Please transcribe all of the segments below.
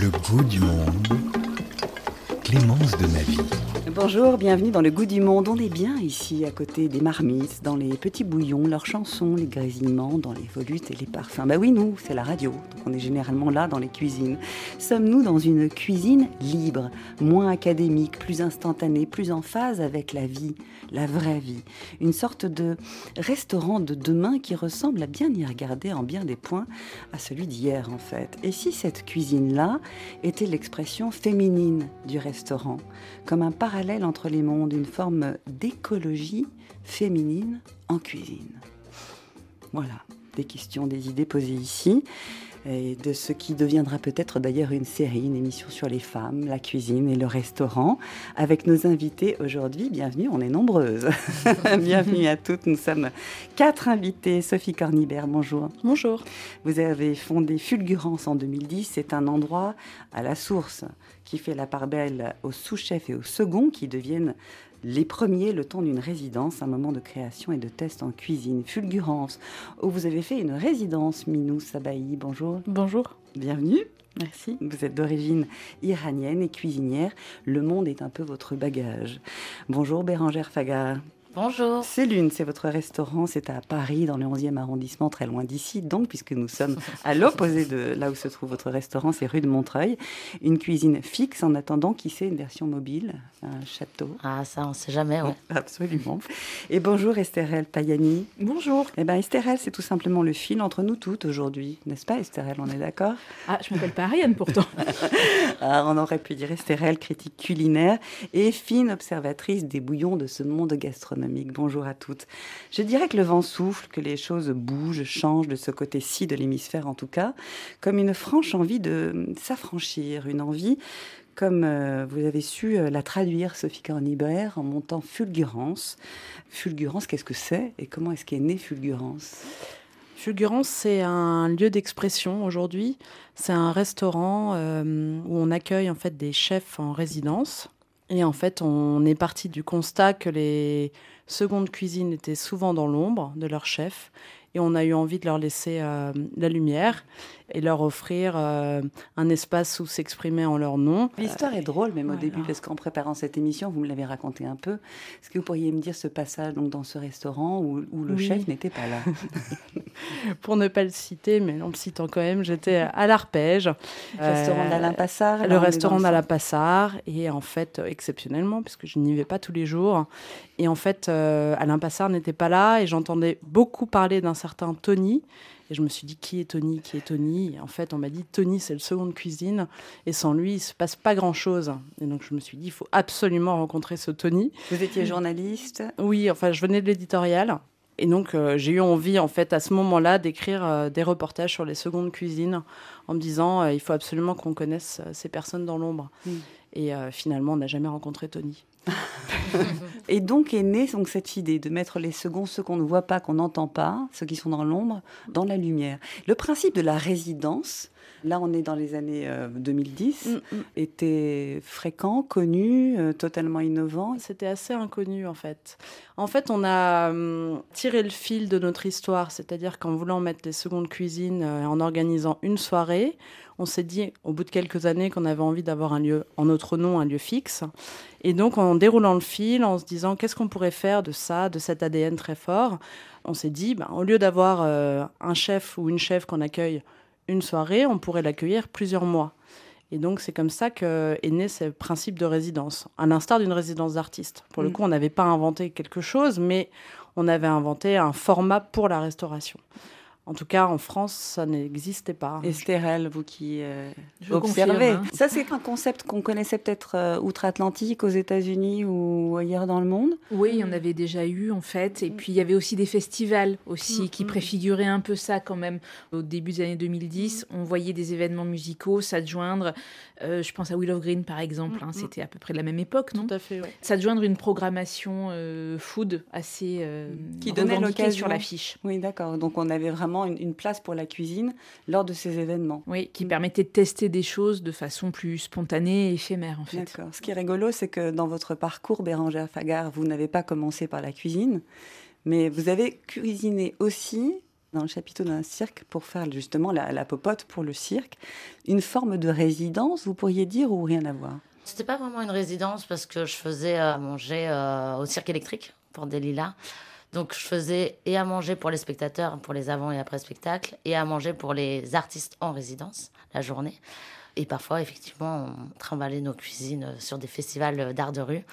Le goût du monde. Clémence de ma vie. Bonjour, bienvenue dans le goût du monde. On est bien ici, à côté des marmites, dans les petits bouillons, leurs chansons, les grésillements, dans les volutes et les parfums. Bah oui, nous, c'est la radio, donc on est généralement là dans les cuisines. Sommes-nous dans une cuisine libre, moins académique, plus instantanée, plus en phase avec la vie, la vraie vie? Une sorte de restaurant de demain qui ressemble à bien y regarder en bien des points à celui d'hier en fait. Et si cette cuisine-là était l'expression féminine du restaurant, comme un parallèle entre les mondes, une forme d'écologie féminine en cuisine. Voilà, des questions, des idées posées ici, et de ce qui deviendra peut-être d'ailleurs une série, une émission sur les femmes, la cuisine et le restaurant, avec nos invités aujourd'hui. Bienvenue, on est nombreuses. Bienvenue à toutes, nous sommes quatre invités. Sophie Cornibert, bonjour. Bonjour. Vous avez fondé Fulgurance en 2010, c'est un endroit à la source qui fait la part belle aux sous-chefs et aux seconds qui deviennent les premiers le temps d'une résidence, un moment de création et de test en cuisine. Fulgurance, où vous avez fait une résidence, Minou Sabahi. Bonjour. Bonjour. Bienvenue. Merci. Vous êtes d'origine iranienne et cuisinière. Le monde est un peu votre bagage. Bonjour Bérangère Fagar. Bonjour. C'est l'une, c'est votre restaurant, c'est à Paris, dans le 11e arrondissement, très loin d'ici, donc, puisque nous sommes à l'opposé de là où se trouve votre restaurant, c'est rue de Montreuil. Une cuisine fixe en attendant, qui sait, une version mobile, un château. Ah, ça, on ne sait jamais. Absolument. Et bonjour Estherelle Payani. Bonjour. Eh bien, Estherelle, c'est tout simplement le fil entre nous toutes aujourd'hui, n'est-ce pas, Estherelle On est d'accord? Ah, je m'appelle pas Ariane pourtant. ah, on aurait pu dire Estherelle, critique culinaire et fine observatrice des bouillons de ce monde gastronomique. Bonjour à toutes. Je dirais que le vent souffle, que les choses bougent, changent de ce côté-ci de l'hémisphère en tout cas, comme une franche envie de s'affranchir, une envie comme euh, vous avez su euh, la traduire, Sophie Cornibert, en montant Fulgurance. Fulgurance, qu'est-ce que c'est et comment est-ce qu'est née Fulgurance? Fulgurance, c'est un lieu d'expression aujourd'hui. C'est un restaurant euh, où on accueille en fait des chefs en résidence. Et en fait, on est parti du constat que les secondes cuisines étaient souvent dans l'ombre de leur chef et on a eu envie de leur laisser euh, la lumière et leur offrir euh, un espace où s'exprimer en leur nom. L'histoire est drôle, même au début, parce qu'en préparant cette émission, vous me l'avez raconté un peu. Est-ce que vous pourriez me dire ce passage donc, dans ce restaurant où, où le Oui. chef n'était pas là? Pour ne pas le citer, mais en le citant quand même, j'étais à l'Arpège. Restaurant Euh, d'Alain Passard Le restaurant d'Alain Passard, et en fait, exceptionnellement, puisque je n'y vais pas tous les jours, et en fait, Alain Passard n'était pas là, et j'entendais beaucoup parler d'un certain Tony, et je me suis dit, qui est Tony Qui est Tony? Et en fait, on m'a dit, Tony, c'est le second de cuisine, et sans lui, il se passe pas grand-chose. Et donc, je me suis dit, il faut absolument rencontrer ce Tony. Vous étiez journaliste? Oui, enfin, je venais de l'éditorial. Et donc, euh, j'ai eu envie, en fait, à ce moment-là, d'écrire euh, des reportages sur les secondes cuisines en me disant, euh, il faut absolument qu'on connaisse ces personnes dans l'ombre. Mm. Et finalement, on n'a jamais rencontré Tony. Et donc est née donc cette idée de mettre les seconds, ceux qu'on ne voit pas, qu'on n'entend pas, ceux qui sont dans l'ombre, dans la lumière. Le principe de la résidence, là on est dans les années euh, 2010, Mm, mm. était fréquent, connu, euh, totalement innovant. C'était assez inconnu, en fait. En fait, on a hum, tiré le fil de notre histoire, c'est-à-dire qu'en voulant mettre les secondes cuisines, euh, en organisant une soirée, on s'est dit, au bout de quelques années, qu'on avait envie d'avoir un lieu en notre nom, un lieu fixe. Et donc, en déroulant le fil, en se disant, qu'est-ce qu'on pourrait faire de ça, de cet ADN très fort, on s'est dit, ben, au lieu d'avoir euh, un chef ou une chef qu'on accueille une soirée, on pourrait l'accueillir plusieurs mois. Et donc, c'est comme ça que est né ce principe de résidence, à l'instar d'une résidence d'artiste. Pour le Mm. coup, on n'avait pas inventé quelque chose, mais on avait inventé un format pour la restauration. En tout cas, en France, ça n'existait pas. Estherelle, vous qui euh, Je observez. confirme, hein. Ça, c'est un concept qu'on connaissait peut-être euh, outre-Atlantique, aux États-Unis ou ailleurs dans le monde. Oui, il y en avait déjà eu en fait. Et puis il y avait aussi des festivals aussi Mm, qui mm. préfiguraient un peu ça quand même. Au début des années 2010, on voyait des événements musicaux s'adjoindre. euh, je pense à Willow Green par exemple. hein, Mm, mm. C'était à peu près de la même époque, non? Tout à fait, oui. S'adjoindre une programmation euh, food assez euh, Qui donnait l'occasion. sur l'affiche. Oui, d'accord. Donc on avait vraiment vraiment une, une place pour la cuisine lors de ces événements. Oui, qui permettait de tester des choses de façon plus spontanée et éphémère, en fait. D'accord. Ce qui est rigolo, c'est que dans votre parcours, Bérangère Fagard, vous n'avez pas commencé par la cuisine, mais vous avez cuisiné aussi dans le chapiteau d'un cirque pour faire justement la, la popote pour le cirque. Une forme de résidence, vous pourriez dire, ou rien à voir? C'était pas vraiment une résidence parce que je faisais à manger euh, au cirque électrique pour des lilas. Donc je faisais et à manger pour les spectateurs, pour les avant et après spectacles, et à manger pour les artistes en résidence la journée. Et parfois, effectivement, on trimballait nos cuisines sur des festivals d'art de rue.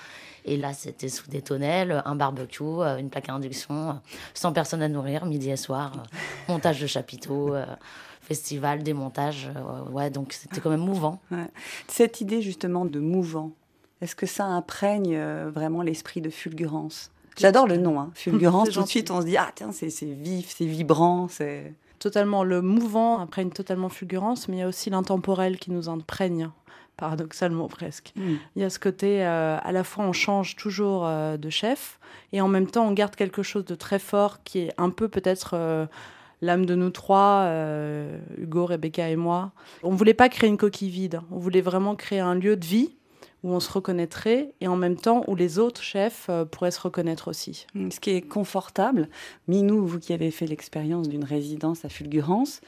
Et là, c'était sous des tonnelles, un barbecue, euh, une plaque à induction, 100 personnes à nourrir, midi et soir, euh, montage de chapiteaux, euh, festival, démontage. ouais, donc c'était quand même mouvant. Ouais. Cette idée justement de mouvant, est-ce que ça imprègne vraiment l'esprit de fulgurance? J'adore le nom, hein. fulgurance. Tout de suite, on se dit ah tiens, c'est vif, c'est vibrant, c'est totalement le mouvant imprègne totalement fulgurance, mais il y a aussi l'intemporel qui nous imprègne paradoxalement presque. Mm. Il y a ce côté, euh, à la fois on change toujours euh, de chef, et en même temps on garde quelque chose de très fort qui est un peu peut-être euh, l'âme de nous trois, Hugo, Rebecca et moi. On voulait pas créer une coquille vide, on voulait vraiment créer un lieu de vie où on se reconnaîtrait et en même temps où les autres chefs euh, pourraient se reconnaître aussi. Mm, ce qui est confortable, Minou, vous qui avez fait l'expérience d'une résidence à Fulgurance,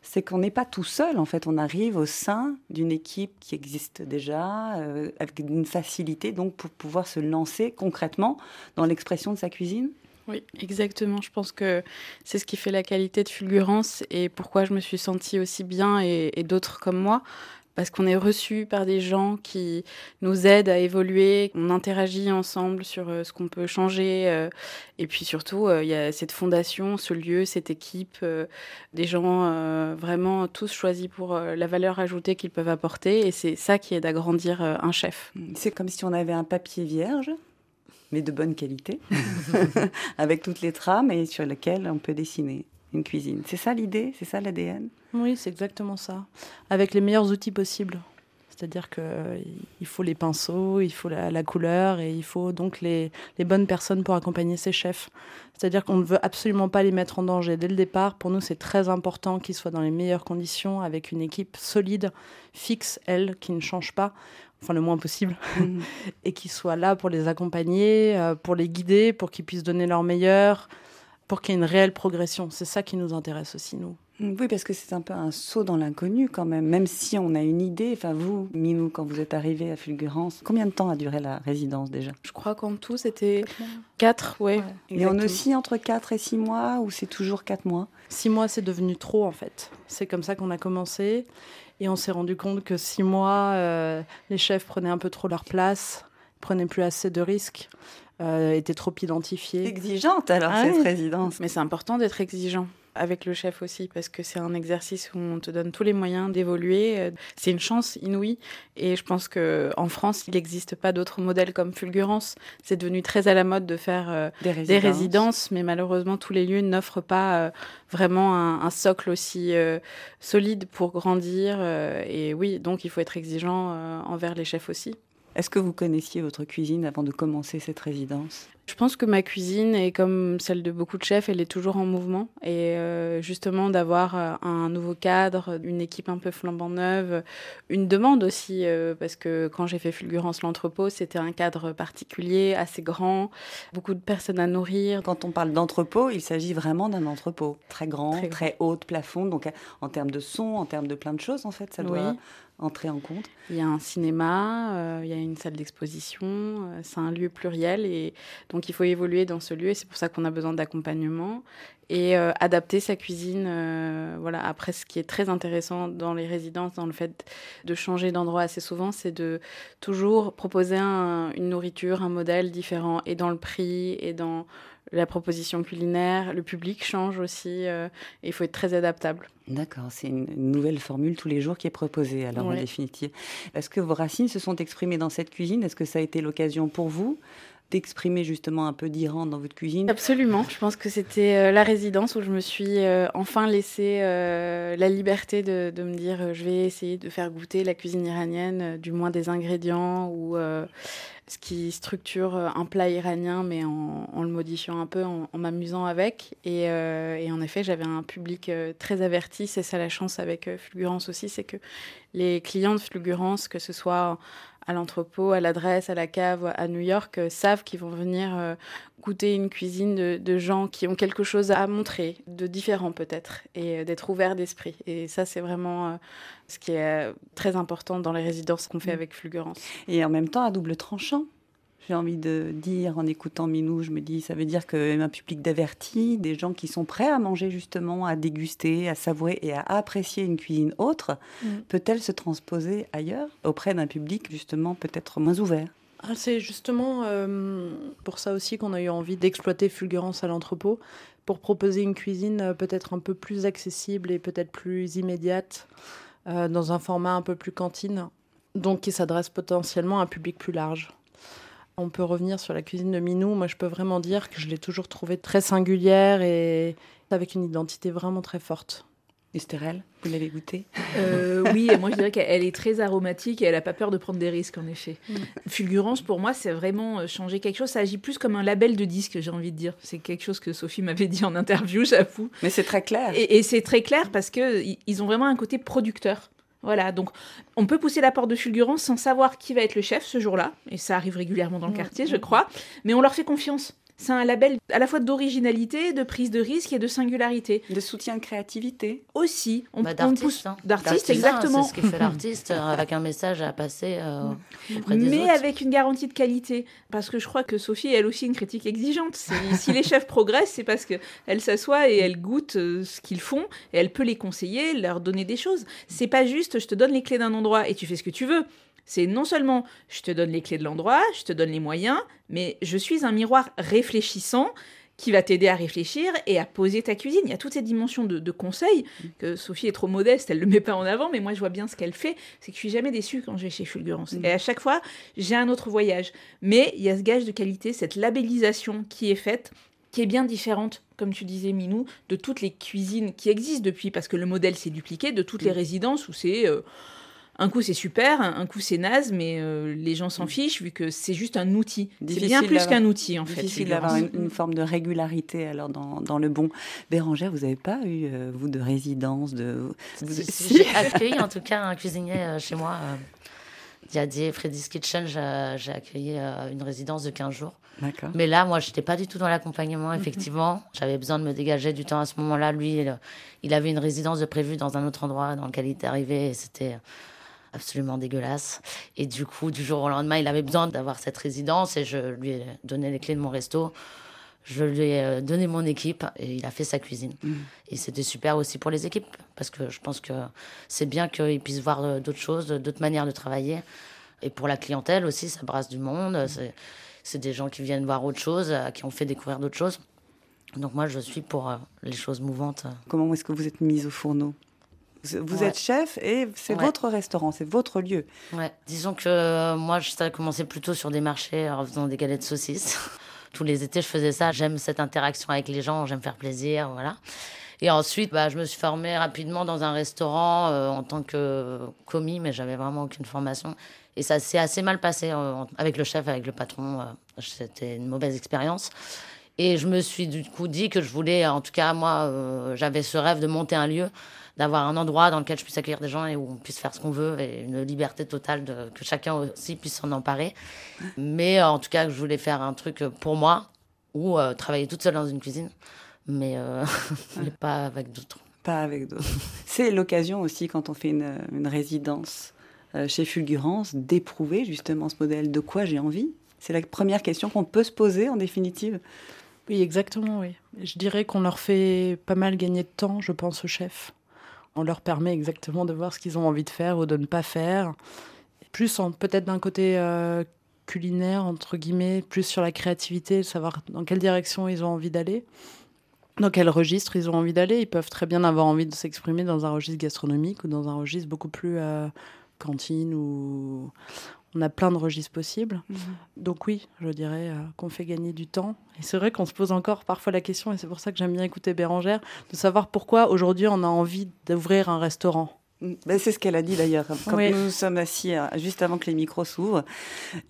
c'est qu'on n'est pas tout seul. En fait, on arrive au sein d'une équipe qui existe déjà, euh, avec une facilité donc pour pouvoir se lancer concrètement dans l'expression de sa cuisine. Oui, exactement. Je pense que c'est ce qui fait la qualité de Fulgurance et pourquoi je me suis sentie aussi bien et, et d'autres comme moi parce qu'on est reçu par des gens qui nous aident à évoluer, on interagit ensemble sur euh, ce qu'on peut changer. Euh, et puis surtout, euh, il y a cette fondation, ce lieu, cette équipe, euh, des gens euh, vraiment tous choisis pour euh, la valeur ajoutée qu'ils peuvent apporter. Et c'est ça qui aide à grandir euh, un chef. C'est comme si on avait un papier vierge, mais de bonne qualité, avec toutes les trames et sur lesquelles on peut dessiner une cuisine. C'est ça l'idée C'est ça l'ADN Oui, c'est exactement ça. Avec les meilleurs outils possibles. C'est-à-dire qu'il faut les pinceaux, il faut la, la, couleur et il faut donc les, les bonnes personnes pour accompagner ces chefs. C'est-à-dire qu'on ne veut absolument pas les mettre en danger dès le départ. Pour nous, c'est très important qu'ils soient dans les meilleures conditions, avec une équipe solide, fixe, elle, qui ne change pas, enfin le moins possible, mmh. et qui soit là pour les accompagner, euh, pour les guider, pour qu'ils puissent donner leur meilleur, pour qu'il y ait une réelle progression. C'est ça qui nous intéresse aussi, nous. Oui, parce que c'est un peu un saut dans l'inconnu quand même, même si on a une idée. Enfin, vous, Minou, quand vous êtes arrivé à Fulgurance, combien de temps a duré la résidence déjà? Je crois qu'en tout, c'était 4, ouais. ouais et on aussi entre 4 et 6 mois, ou c'est toujours 4 mois? 6 mois, c'est devenu trop en fait. C'est comme ça qu'on a commencé. Et on s'est rendu compte que 6 mois, euh, les chefs prenaient un peu trop leur place, prenaient plus assez de risques. Euh, étaient trop identifiés. Exigeante alors ah, cette oui. résidence. Mais c'est important d'être exigeant avec le chef aussi, parce que c'est un exercice où on te donne tous les moyens d'évoluer. C'est une chance inouïe. Et je pense qu'en France, il n'existe pas d'autres modèles comme Fulgurance. C'est devenu très à la mode de faire euh, des, résidences. des, résidences. mais malheureusement, tous les lieux n'offrent pas euh, vraiment un, un, socle aussi euh, solide pour grandir. et oui, donc il faut être exigeant envers les chefs aussi. Est-ce que vous connaissiez votre cuisine avant de commencer cette résidence? Je pense que ma cuisine est comme celle de beaucoup de chefs, elle est toujours en mouvement. Et euh, justement, d'avoir euh, un nouveau cadre, une équipe un peu flambant neuve, une demande aussi, euh, parce que quand j'ai fait Fulgurance l'entrepôt, c'était un cadre particulier, assez grand, beaucoup de personnes à nourrir. Quand on parle d'entrepôt, il s'agit vraiment d'un entrepôt très grand, très, très haut de plafond, donc en termes de son, en termes de plein de choses, en fait, ça doit... Entrer en compte Il y a un cinéma, euh, il y a une salle d'exposition, euh, c'est un lieu pluriel et donc il faut évoluer dans ce lieu et c'est pour ça qu'on a besoin d'accompagnement et euh, adapter sa cuisine. Euh, voilà. Après, ce qui est très intéressant dans les résidences, dans le fait de changer d'endroit assez souvent, c'est de toujours proposer un, une nourriture, un modèle différent et dans le prix et dans la proposition culinaire, le public change aussi, euh, et il faut être très adaptable. D'accord, c'est une nouvelle formule tous les jours qui est proposée, alors oui. en définitive. Est-ce que vos racines se sont exprimées dans cette cuisine? Est-ce que ça a été l'occasion pour vous d'exprimer justement un peu d'Iran dans votre cuisine Absolument. Je pense que c'était euh, la résidence où je me suis euh, enfin laissé euh, la liberté de, de, me dire je vais essayer de faire goûter la cuisine iranienne, du moins des ingrédients ou ce qui structure un plat iranien, mais en, le modifiant un peu, en, m'amusant avec. Et, et, en effet, j'avais un public très averti. C'est ça la chance avec Fulgurance aussi, c'est que les clients de Fulgurance, que ce soit à l'entrepôt, à l'adresse, à la cave, à New York, euh, savent qu'ils vont venir euh, goûter une cuisine de, de, gens qui ont quelque chose à montrer, de différent peut-être, et euh, d'être ouverts d'esprit. Et ça, c'est vraiment ce qui est très important dans les résidences qu'on fait mmh. avec Fulgurance. Et en même temps, à double tranchant j'ai envie de dire en écoutant Minou, je me dis, ça veut dire qu'un public d'avertis, des gens qui sont prêts à manger justement, à déguster, à savourer et à apprécier une cuisine autre, mm. peut-elle se transposer ailleurs auprès d'un public justement peut-être moins ouvert? Ah, C'est justement euh, pour ça aussi qu'on a eu envie d'exploiter Fulgurance à l'entrepôt, pour proposer une cuisine euh, peut-être un peu plus accessible et peut-être plus immédiate, euh, dans un format un peu plus cantine, donc qui s'adresse potentiellement à un public plus large. On peut revenir sur la cuisine de Minou. Moi, je peux vraiment dire que je l'ai toujours trouvée très singulière et avec une identité vraiment très forte. Estérelle, vous l'avez goûtée? Euh, Oui, et moi je dirais qu'elle est très aromatique et elle n'a pas peur de prendre des risques en effet. Mm. Fulgurance, pour moi, c'est vraiment euh, changer quelque chose. Ça agit plus comme un label de disque, j'ai envie de dire. C'est quelque chose que Sophie m'avait dit en interview, j'avoue. Mais c'est très clair. Et, et c'est très clair parce qu'ils ont vraiment un côté producteur. Voilà, donc on peut pousser la porte de fulgurance sans savoir qui va être le chef ce jour-là, et ça arrive régulièrement dans le quartier, je crois, mais on leur fait confiance c'est un label à la fois d'originalité, de prise de risque et de singularité. De soutien de créativité. Aussi. On, bah, d'artiste. Hein. D'artiste, exactement. C'est ce qui fait l'artiste, euh, avec un message à passer euh, auprès des Mais avec une garantie de qualité. Parce que je crois que Sophie, elle aussi, une critique exigeante. si les chefs progressent, c'est parce qu'elle s'assoit et elle goûte euh, ce qu'ils font, et elle peut les conseiller, leur donner des choses. C'est pas juste, je te donne les clés d'un endroit et tu fais ce que tu veux. C'est non seulement je te donne les clés de l'endroit, je te donne les moyens, mais je suis un miroir réfléchissant qui va t'aider à réfléchir et à poser ta cuisine. Il y a toutes ces dimensions de, de conseils que Sophie est trop modeste, elle ne le met pas en avant, mais moi je vois bien ce qu'elle fait. C'est que je suis jamais déçue quand je vais chez Fulgurance. Mm. Et à chaque fois, j'ai un autre voyage. Mais il y a ce gage de qualité, cette labellisation qui est faite, qui est bien différente, comme tu disais Minou, de toutes les cuisines qui existent depuis, parce que le modèle s'est dupliqué, de toutes les mm. résidences où c'est... Euh, un coup c'est super, un coup c'est naze, mais euh, les gens s'en mm. fichent vu que c'est juste un outil. C'est bien plus qu'un outil en fait. Difficile d'avoir une, forme de régularité alors dans, dans le bon. Bérangère, vous n'avez pas eu euh, vous de résidence de. J'ai accueilli en tout cas un cuisinier euh, chez moi. Il y a des Freddy's Kitchen, j'ai accueilli une résidence de 15 jours. Mais là, moi, je n'étais pas du tout dans l'accompagnement, mhm. effectivement. J'avais besoin de me dégager du temps à ce moment-là. Lui, il, avait une résidence de prévue dans un autre endroit dans lequel il était arrivé c'était absolument dégueulasse. Et du coup, du jour au lendemain, il avait besoin d'avoir cette résidence et je lui ai donné les clés de mon resto. Je lui ai euh, donné mon équipe et il a fait sa cuisine. Mm. Et c'était super aussi pour les équipes parce que je pense que c'est bien qu'ils puissent voir euh, d'autres choses, d'autres manières de travailler. Et pour la clientèle aussi, ça brasse du monde. Mm. C'est des gens qui viennent voir autre chose, qui ont fait découvrir d'autres choses. Donc moi, je suis pour euh, les choses mouvantes. Comment est-ce que vous êtes mise au fourneau? Vous êtes chef et c'est votre restaurant, c'est votre lieu. Ouais, disons que euh, moi, je commencé plutôt sur des marchés en faisant des galettes de saucisses. Tous les étés, je faisais ça. J'aime cette interaction avec les gens, j'aime faire plaisir, voilà. Et ensuite, bah, je me suis formée rapidement dans un restaurant euh, en tant que commis, mais j'avais vraiment aucune formation. Et ça s'est assez mal passé euh, avec le chef, avec le patron. C'était une mauvaise expérience. Et je me suis du coup dit que je voulais, en tout cas, moi, j'avais ce rêve de monter un lieu d'avoir un endroit dans lequel je puisse accueillir des gens et où on puisse faire ce qu'on veut et une liberté totale de, que chacun aussi puisse s'en emparer. Mais euh, en tout cas, je voulais faire un truc pour moi ou euh, travailler toute seule dans une cuisine, mais, euh, pas avec d'autres. Pas avec d'autres. C'est l'occasion aussi quand on fait une, une résidence chez Fulgurance d'éprouver justement ce modèle de quoi j'ai envie. C'est la première question qu'on peut se poser en définitive. Oui, exactement, oui. Je dirais qu'on leur fait pas mal gagner de temps, je pense, aux chefs. On leur permet exactement de voir ce qu'ils ont envie de faire ou de ne pas faire. Plus peut-être d'un côté euh, culinaire, entre guillemets, plus sur la créativité, savoir dans quelle direction ils ont envie d'aller, dans quel registre ils ont envie d'aller. Ils peuvent très bien avoir envie de s'exprimer dans un registre gastronomique ou dans un registre beaucoup plus euh, cantine ou on a plein de registres possibles. Mhm. Donc oui, je dirais euh, qu'on fait gagner du temps. Et c'est vrai qu'on se pose encore parfois la question, et c'est pour ça que j'aime bien écouter Bérangère, de savoir pourquoi aujourd'hui on a envie d'ouvrir un restaurant. Ben, c'est ce qu'elle a dit d'ailleurs. Quand Oui. nous nous sommes assis euh, juste avant que les micros s'ouvrent,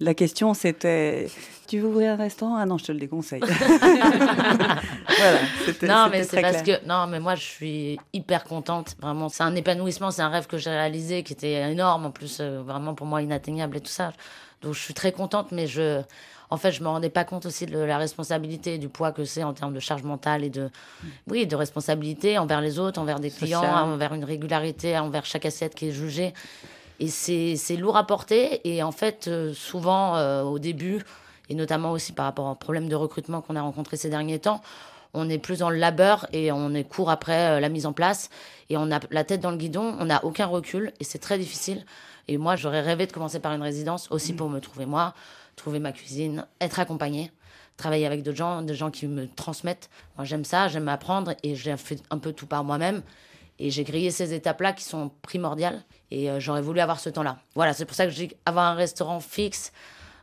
la question c'était Tu veux ouvrir un restaurant? Ah non, je te le déconseille. voilà, c'était Non, c'était mais c'est parce clair. que non, mais moi je suis hyper contente. Vraiment, c'est un épanouissement, c'est un rêve que j'ai réalisé qui était énorme en plus, euh, vraiment pour moi inatteignable et tout ça. Donc je suis très contente, mais je, en fait, je me rendais pas compte aussi de la responsabilité, et du poids que c'est en termes de charge mentale et de, oui, de responsabilité envers les autres, envers des clients, Social. envers une régularité, envers chaque assiette qui est jugée. Et c'est lourd à porter. Et en fait, euh, souvent euh, au début, et notamment aussi par rapport au problème de recrutement qu'on a rencontré ces derniers temps, on est plus dans le labeur et on est court après euh, la mise en place et on a la tête dans le guidon, on n'a aucun recul et c'est très difficile. Et moi, j'aurais rêvé de commencer par une résidence aussi pour me trouver moi, trouver ma cuisine, être accompagnée, travailler avec d'autres gens, des gens qui me transmettent. Moi, j'aime ça, j'aime apprendre et j'ai fait un peu tout par moi-même. Et j'ai grillé ces étapes-là qui sont primordiales et euh, j'aurais voulu avoir ce temps-là. Voilà, c'est pour ça que j'ai avoir un restaurant fixe.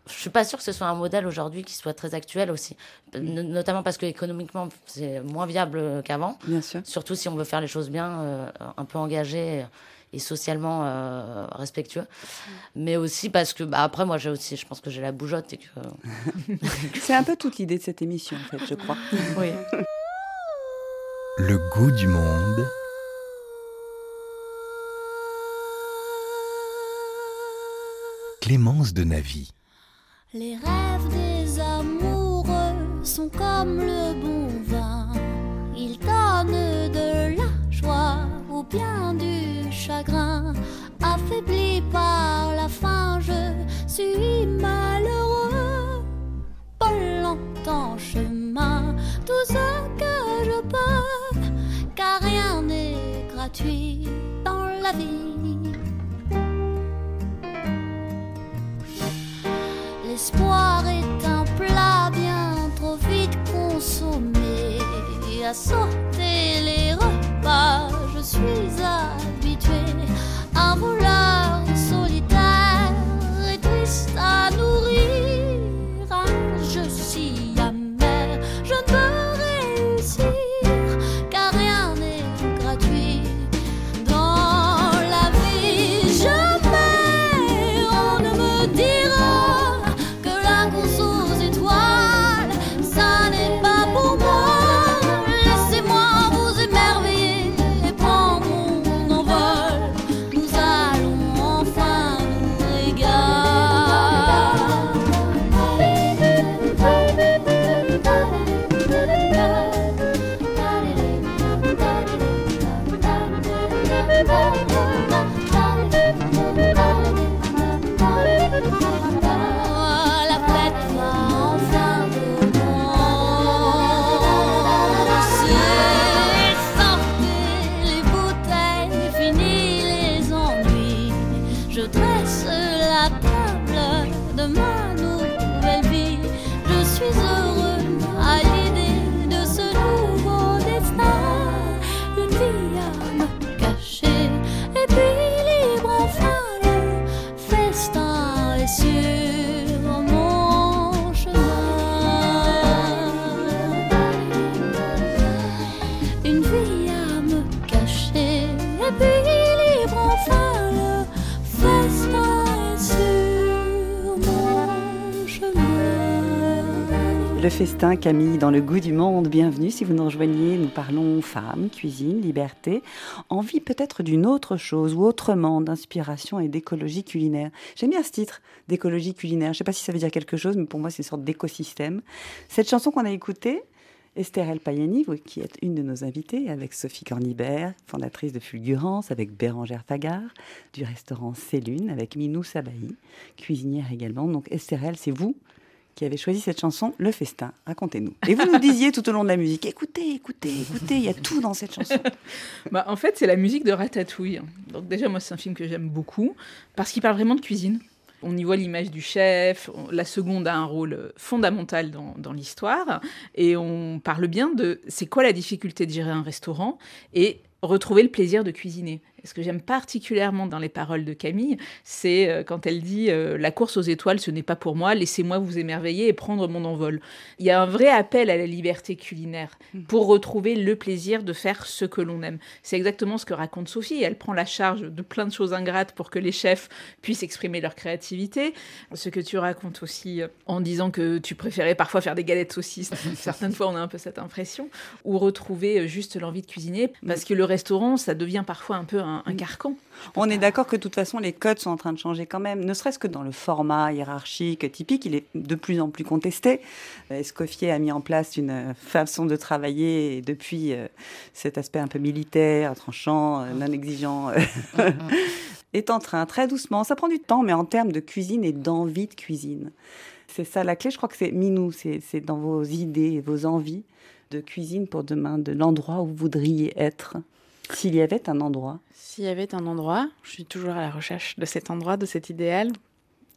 Je suis pas sûre que ce soit un modèle aujourd'hui qui soit très actuel aussi, No- notamment parce que économiquement c'est moins viable qu'avant. Surtout si on veut faire les choses bien, euh, un peu engagé et socialement euh, respectueux. Mais aussi parce que, bah, après, moi, j'ai aussi, je pense que j'ai la bougeotte et que. C'est un peu toute l'idée de cette émission, en fait, je crois. Oui. Le goût du monde. Clémence de Navy. Les rêves des amoureux sont comme le bon Affaibli par la faim, je suis malheureux. Pas longtemps chemin, tout ce que je peux, car rien n'est gratuit dans la vie. L'espoir est un plat bien trop vite consommé. À sauter les repas, je suis habituée. I'm around. Festin, Camille, dans le goût du monde. Bienvenue. Si vous nous rejoignez, nous parlons femmes, cuisine, liberté, envie peut-être d'une autre chose ou autrement, d'inspiration et d'écologie culinaire. J'aime bien ce titre, d'écologie culinaire. Je ne sais pas si ça veut dire quelque chose, mais pour moi, c'est une sorte d'écosystème. Cette chanson qu'on a écoutée, Esther El Payani, vous, qui est une de nos invitées, avec Sophie Cornibert, fondatrice de Fulgurance, avec Bérangère Fagard, du restaurant Célune, avec Minou Sabahi, cuisinière également. Donc Esther c'est vous qui avez choisi cette chanson, Le Festin. Racontez-nous. Et vous nous disiez tout au long de la musique, écoutez, écoutez, écoutez, il y a tout dans cette chanson. Bah, en fait, c'est la musique de Ratatouille. Donc déjà, moi, c'est un film que j'aime beaucoup parce qu'il parle vraiment de cuisine. On y voit l'image du chef. La seconde a un rôle euh, fondamental dans, dans l'histoire. Et on parle bien de c'est quoi la difficulté de gérer un restaurant et retrouver le plaisir de cuisiner. Ce que j'aime particulièrement dans les paroles de Camille, c'est euh, quand elle dit euh, La course aux étoiles, ce n'est pas pour moi, laissez-moi vous émerveiller et prendre mon envol. Il y a un vrai appel à la liberté culinaire Mm. pour retrouver le plaisir de faire ce que l'on aime. C'est exactement ce que raconte Sophie. Elle prend la charge de plein de choses ingrates pour que les chefs puissent exprimer leur créativité. Ce que tu racontes aussi euh, en disant que tu préférais parfois faire des galettes saucisses. Certaines fois, on a un peu cette impression. Ou retrouver juste l'envie de cuisiner. Parce que le restaurant, ça devient parfois un peu un, un carcan. On est d'accord que de toute façon, les codes sont en train de changer quand même, ne serait-ce que dans le format hiérarchique typique, il est de plus en plus contesté. Euh, Escoffier a mis en place une euh, façon de travailler et depuis euh, cet aspect un peu militaire, tranchant, euh, non exigeant, euh, est en train très doucement, ça prend du temps, mais en termes de cuisine et d'envie de cuisine. C'est ça la clé, je crois que c'est Minou, c'est dans vos idées et vos envies de cuisine pour demain, de l'endroit où vous voudriez être, s'il y avait un endroit. S'il y avait un endroit, je suis toujours à la recherche de cet endroit, de cet idéal.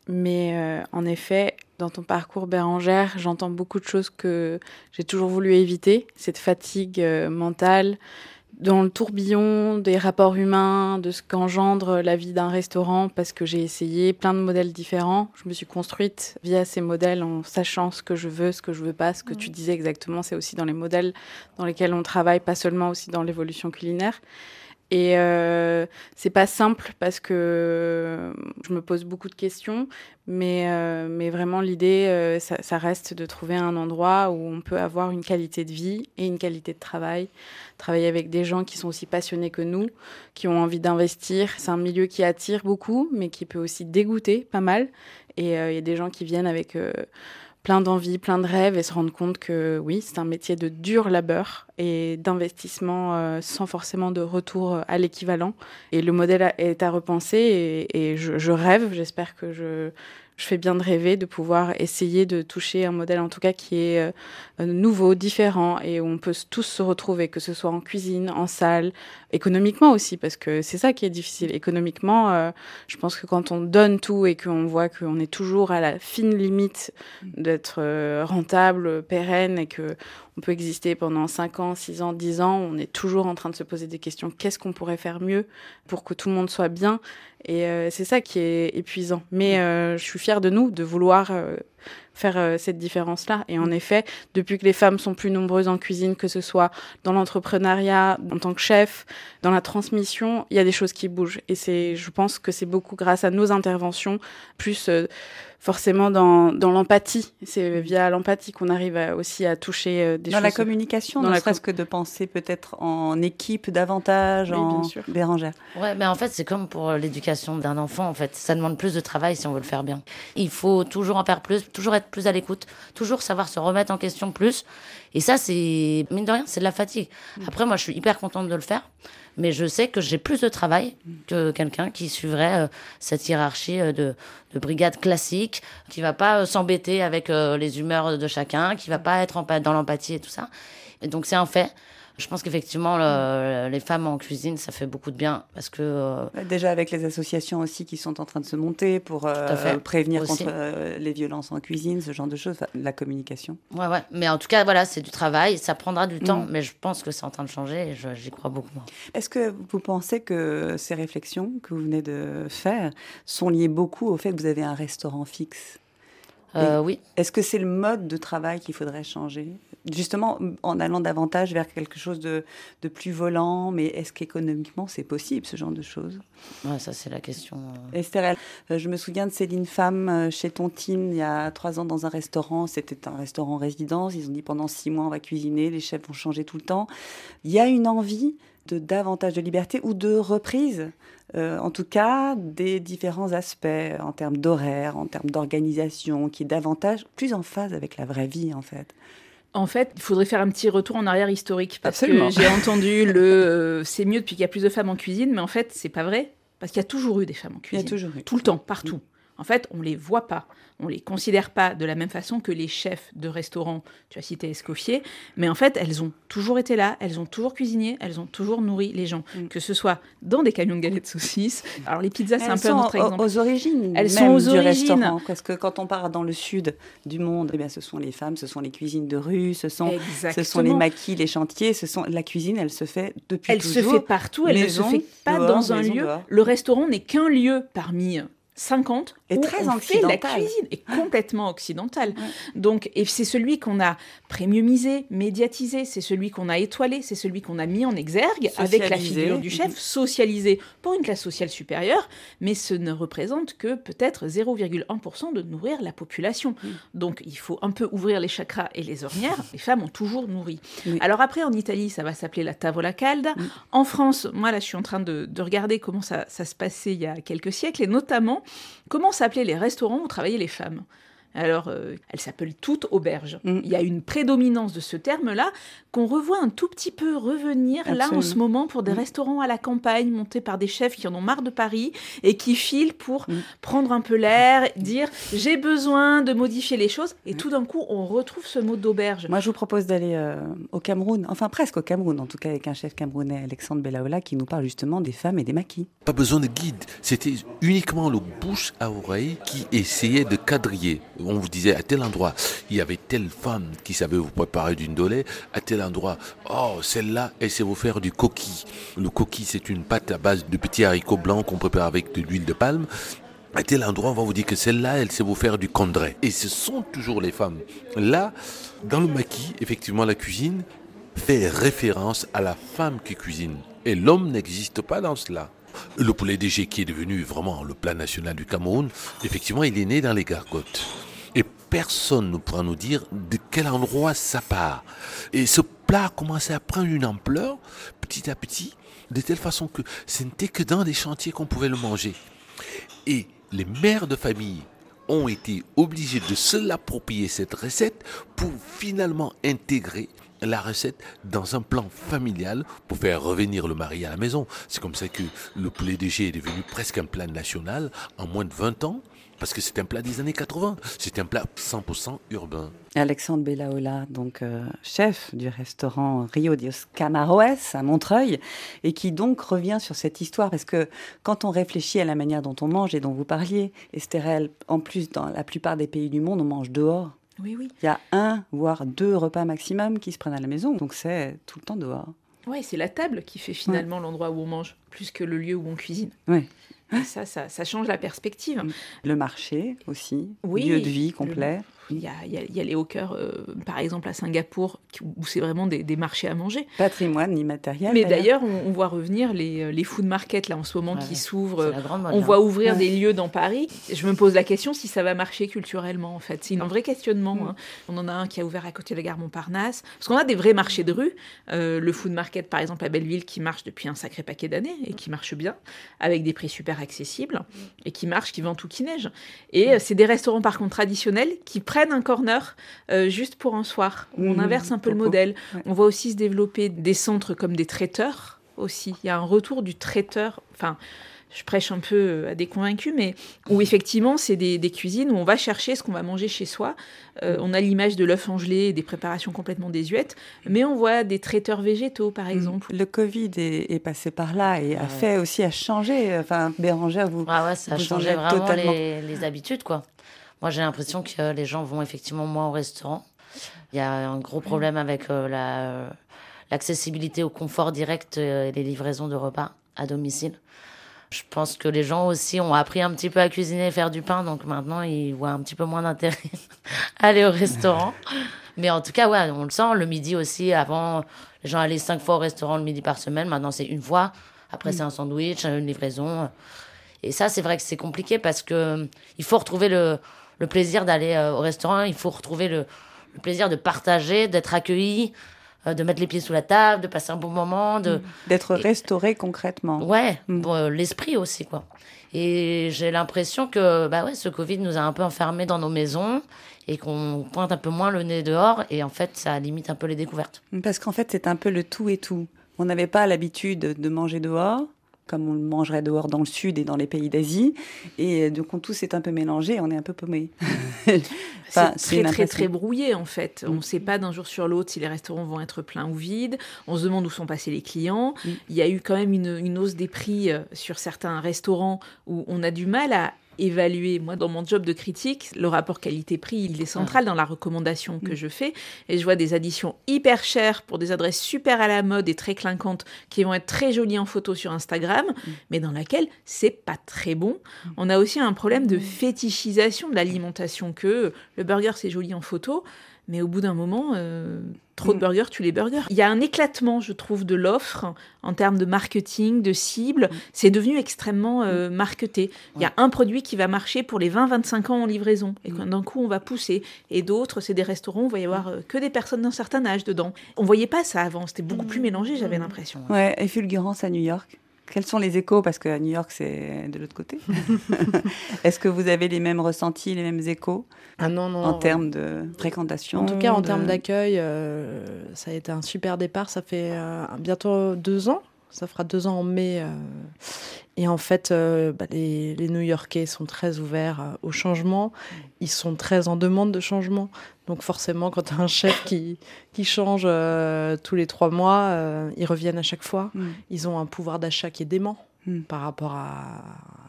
Mais euh, en effet, dans ton parcours Bérangère, j'entends beaucoup de choses que j'ai toujours voulu éviter. Cette fatigue euh, mentale, dans le tourbillon des rapports humains, de ce qu'engendre la vie d'un restaurant, parce que j'ai essayé plein de modèles différents. Je me suis construite via ces modèles en sachant ce que je veux, ce que je veux pas. Ce que tu disais exactement, c'est aussi dans les modèles dans lesquels on travaille, pas seulement aussi dans l'évolution culinaire. Et euh, c'est pas simple parce que je me pose beaucoup de questions, mais, euh, mais vraiment l'idée, euh, ça, reste de trouver un endroit où on peut avoir une qualité de vie et une qualité de travail. Travailler avec des gens qui sont aussi passionnés que nous, qui ont envie d'investir. C'est un milieu qui attire beaucoup, mais qui peut aussi dégoûter pas mal. Et euh, il y a des gens qui viennent avec euh, plein d'envie, plein de rêves et se rendre compte que oui, c'est un métier de dur labeur et d'investissement euh, sans forcément de retour euh, à l'équivalent. Et le modèle est à repenser et, je rêve, j'espère que je, je fais bien de rêver de pouvoir essayer de toucher un modèle en tout cas qui est euh, nouveau, différent et où on peut tous se retrouver, que ce soit en cuisine, en salle, économiquement aussi, parce que c'est ça qui est difficile. Économiquement, euh, je pense que quand on donne tout et qu'on voit qu'on est toujours à la fine limite d'être euh, rentable, pérenne et que on peut exister pendant 5 ans, 6 ans, 10 ans, on est toujours en train de se poser des questions. Qu'est-ce qu'on pourrait faire mieux pour que tout le monde soit bien? Et euh, c'est ça qui est épuisant. Mais euh, je suis fière de nous de vouloir euh, faire euh, cette différence-là. Et en effet, depuis que les femmes sont plus nombreuses en cuisine, que ce soit dans l'entrepreneuriat, en tant que chef, dans la transmission, il y a des choses qui bougent. Et c'est, je pense que c'est beaucoup grâce à nos interventions, plus euh, forcément dans, dans l'empathie. C'est via l'empathie qu'on arrive à- aussi à toucher euh, des dans choses. la communication, dans ne la serait-ce que de penser peut-être en équipe davantage, Oui, en bien sûr. Bérangère. Ouais, mais en fait, c'est comme pour l'éducation d'un enfant, en fait. Ça demande plus de travail si on veut le faire bien. Il faut toujours en faire plus, toujours être plus à l'écoute, toujours savoir se remettre en question plus. Et ça, c'est, mine de rien, c'est de la fatigue. Après, moi, je suis hyper contente de le faire. Mais je sais que j'ai plus de travail que quelqu'un qui suivrait euh, cette hiérarchie euh, de, de brigade classique, qui va pas euh, s'embêter avec les humeurs de chacun, qui va pas être en, dans l'empathie et tout ça. Et donc, c'est un fait. Je pense qu'effectivement, le- les femmes en cuisine, ça fait beaucoup de bien parce que euh, Déjà avec les associations aussi qui sont en train de se monter pour euh, prévenir Aussi. contre euh, les violences en cuisine, ce genre de choses, enfin, la communication. Ouais, ouais. Mais en tout cas, voilà, c'est du travail. Ça prendra du temps, Mm. mais je pense que c'est en train de changer et j'y crois beaucoup. Est-ce que vous pensez que ces réflexions que vous venez de faire sont liées beaucoup au fait que vous avez un restaurant fixe? Euh, oui. Est-ce que c'est le mode de travail qu'il faudrait changer? Justement, en allant davantage vers quelque chose de, de plus volant, mais est-ce qu'économiquement c'est possible ce genre de choses? Ouais, ça, c'est la question. euh. Esther, euh, je me souviens de Céline Femme euh, chez Tontine il y a trois ans dans un restaurant. C'était un restaurant résidence. Ils ont dit pendant six mois on va cuisiner, les chefs vont changer tout le temps. Il y a une envie de davantage de liberté ou de reprise, euh, en tout cas des différents aspects en termes d'horaire, en termes d'organisation, qui est davantage plus en phase avec la vraie vie en fait. En fait, il faudrait faire un petit retour en arrière historique parce Absolument. que j'ai entendu le euh, c'est mieux depuis qu'il y a plus de femmes en cuisine, mais en fait, c'est pas vrai parce qu'il y a toujours eu des femmes en Il y a cuisine. toujours eu. Tout le temps, partout. En fait, on les voit pas. On les considère pas de la même façon que les chefs de restaurants. Tu as cité Escoffier, mais en fait, elles ont toujours été là, elles ont toujours cuisiné, elles ont toujours nourri les gens, Mm. que ce soit dans des camions de galettes saucisses. Alors les pizzas, c'est un peu un autre exemple. aux origines. Elles même sont aux du origines. restaurant. Parce que quand on part dans le sud du monde, eh bien, ce sont les femmes, ce sont les cuisines de rue, ce sont, ce sont les maquis, les chantiers. Ce sont la cuisine. Elle se fait depuis Elle se toujours. fait partout, elle Maison, ne se fait pas dehors, dans un lieu. dehors. Le restaurant n'est qu'un lieu parmi 50 Et où très on fait la occidental. cuisine est complètement occidentale. Donc et c'est celui qu'on a premiumisé, médiatisé, c'est celui qu'on a étoilé, c'est celui qu'on a mis en exergue avec la figure du chef, Mhm. socialisé pour une classe sociale supérieure, mais ce ne représente que peut-être 0,1% de nourrir la population. Donc il faut un peu ouvrir les chakras et les ornières. Les femmes ont toujours nourri. Oui. Alors après en Italie, ça va s'appeler la tavola calda. En France, moi là, je suis en train de, de regarder comment ça, ça se passait il y a quelques siècles, et notamment comment s'appelaient les restaurants où travaillaient les femmes? Alors, euh, elles s'appellent toutes auberges. Mm. Il y a une prédominance de ce terme-là qu'on revoit un tout petit peu revenir là en ce moment pour des Mm. restaurants à la campagne montés par des chefs qui en ont marre de Paris et qui filent pour Mm. prendre un peu l'air, dire j'ai besoin de modifier les choses. Et tout d'un coup, on retrouve ce mot d'auberge. Moi, je vous propose d'aller euh, au Cameroun, enfin presque au Cameroun, en tout cas avec un chef camerounais, Alexandre Belaola, qui nous parle justement des femmes et des maquis. Pas besoin de guide, c'était uniquement le bouche à oreille qui essayait de quadriller. On vous disait à tel endroit, il y avait telle femme qui savait vous préparer d'une dolée, à tel endroit, oh celle-là, elle sait vous faire du coquille. Le coquille, c'est une pâte à base de petits haricots blancs qu'on prépare avec de l'huile de palme. À tel endroit, on va vous dire que celle-là, elle sait vous faire du condré. Et ce sont toujours les femmes. Là, dans le maquis, effectivement, la cuisine fait référence à la femme qui cuisine. Et l'homme n'existe pas dans cela. Le poulet DG qui est devenu vraiment le plat national du Cameroun, effectivement, il est né dans les gargotes. Et personne ne pourra nous dire de quel endroit ça part. Et ce plat a commencé à prendre une ampleur petit à petit, de telle façon que ce n'était que dans des chantiers qu'on pouvait le manger. Et les mères de famille ont été obligées de se l'approprier cette recette pour finalement intégrer la recette dans un plan familial pour faire revenir le mari à la maison. C'est comme ça que le poulet DG est devenu presque un plat national en moins de 20 ans parce que c'est un plat des années 80. C'est un plat 100% urbain. Alexandre Belaola, donc euh, chef du restaurant Rio dos Camaroes à Montreuil, et qui donc revient sur cette histoire, parce que quand on réfléchit à la manière dont on mange et dont vous parliez, Estérel, en plus, dans la plupart des pays du monde, on mange dehors. Oui, oui. Il y a un, voire deux repas maximum qui se prennent à la maison, donc c'est tout le temps dehors. Ouais, c'est la table qui fait finalement l'endroit où on mange, plus que le lieu où on cuisine. Oui. Ça, ça, ça change la perspective. Le marché aussi, Oui, lieu de vie le- complet. Il y a, il y a- il y a les hawkers, euh, par exemple à Singapour, où c'est vraiment des, des marchés à manger. Patrimoine immatériel. Mais d'ailleurs, on, on voit revenir les, euh, les food markets là en ce moment Ouais, qui s'ouvrent. On voit ouvrir Ouais. des lieux dans Paris. Je me pose la question si ça va marcher culturellement, en fait. C'est un vrai questionnement. Mm. hein. On en a un qui a ouvert à côté de la gare Montparnasse. Parce qu'on a des vrais marchés de rue. Euh, le food market, par exemple, à Belleville, qui marche depuis un sacré paquet d'années et qui marche bien, avec des prix super accessibles et qui marche, qui vend tout qui neige. Et euh, c'est des restaurants, par contre, traditionnels qui prennent un corner euh, juste pour un soir. On inverse un peu le modèle. Ouais. On voit aussi se développer des centres comme des traiteurs aussi. Il y a un retour du traiteur. Enfin, je prêche un peu euh, à des convaincus, mais où effectivement, c'est des, des cuisines où on va chercher ce qu'on va manger chez soi. Euh, on a l'image de l'œuf angelé et des préparations complètement désuètes, mais on voit des traiteurs végétaux, par exemple. Le Covid est, est passé par là et a Ouais. fait aussi à changer. Enfin, Bérangère, vous. Ah ouais, ça a Vous en changé vraiment les habitudes, quoi. Moi, j'ai l'impression que les gens vont effectivement moins au restaurant. Il y a un gros problème avec euh, la, euh, l'accessibilité au confort direct euh, et les livraisons de repas à domicile. Je pense que les gens aussi ont appris un petit peu à cuisiner et faire du pain, donc maintenant ils voient un petit peu moins d'intérêt à aller au restaurant. Mais en tout cas, ouais, on le sent. Le midi aussi, avant, les gens allaient cinq fois au restaurant le midi par semaine. Maintenant, c'est une fois. Après, c'est un sandwich, une livraison. Et ça, c'est vrai que c'est compliqué parce que euh, il faut retrouver le, le plaisir d'aller euh, au restaurant. Il faut retrouver le, le plaisir de partager, d'être accueilli, euh, de mettre les pieds sous la table, de passer un bon moment, de, D'être Et- restauré concrètement. Ouais, Mm. pour, euh, l'esprit aussi, quoi. Et j'ai l'impression que bah ouais, ce Covid nous a un peu enfermés dans nos maisons et qu'on pointe un peu moins le nez dehors. Et en fait, ça limite un peu les découvertes. Parce qu'en fait, c'est un peu le tout et tout. On n'avait pas l'habitude de manger dehors. Comme on le mangerait dehors dans le sud et dans les pays d'Asie. Et euh, donc, on, tout s'est un peu mélangé, on est un peu paumé. Enfin, c'est très, très, très brouillé en fait. On Mm. ne sait pas d'un jour sur l'autre si les restaurants vont être pleins ou vides. On se demande où sont passés les clients. Mm. Il y a eu quand même une, une hausse des prix euh, sur certains restaurants où on a du mal à évaluer. Moi, dans mon job de critique, le rapport qualité-prix, il est central dans la recommandation que Mm. je fais. Et je vois des additions hyper chères pour des adresses super à la mode et très clinquantes qui vont être très jolies en photo sur Instagram, mais dans laquelle c'est pas très bon. On a aussi un problème de fétichisation de l'alimentation que le burger c'est joli en photo, mais au bout d'un moment, euh, trop de Mm. burgers tue les burgers. Il y a un éclatement, je trouve, de l'offre en termes de marketing, de cible. C'est devenu extrêmement euh, marketé. Il y a un produit qui va marcher pour les 20-25 ans en livraison, et d'un coup on va pousser. Et d'autres, c'est des restaurants où il va y avoir euh, que des personnes d'un certain âge dedans. On voyait pas ça avant, c'était beaucoup plus mélangé, j'avais l'impression. Ouais, et fulgurance à New York. Quels sont les échos? Parce qu'à New York, c'est de l'autre côté. Est-ce que vous avez les mêmes ressentis, les mêmes échos? Ah non, non. en termes de fréquentation En tout cas, en termes d'accueil, euh, ça a été un super départ. Ça fait euh, bientôt deux ans. Ça fera deux ans en mai. euh, et en fait, euh, bah, les, les New-Yorkais sont très ouverts euh, au changement. Ils sont très en demande de changement. Donc forcément, quand tu as un chef qui, qui change tous les trois mois, ils reviennent à chaque fois. Mm. Ils ont un pouvoir d'achat qui est dément Mm. par rapport à,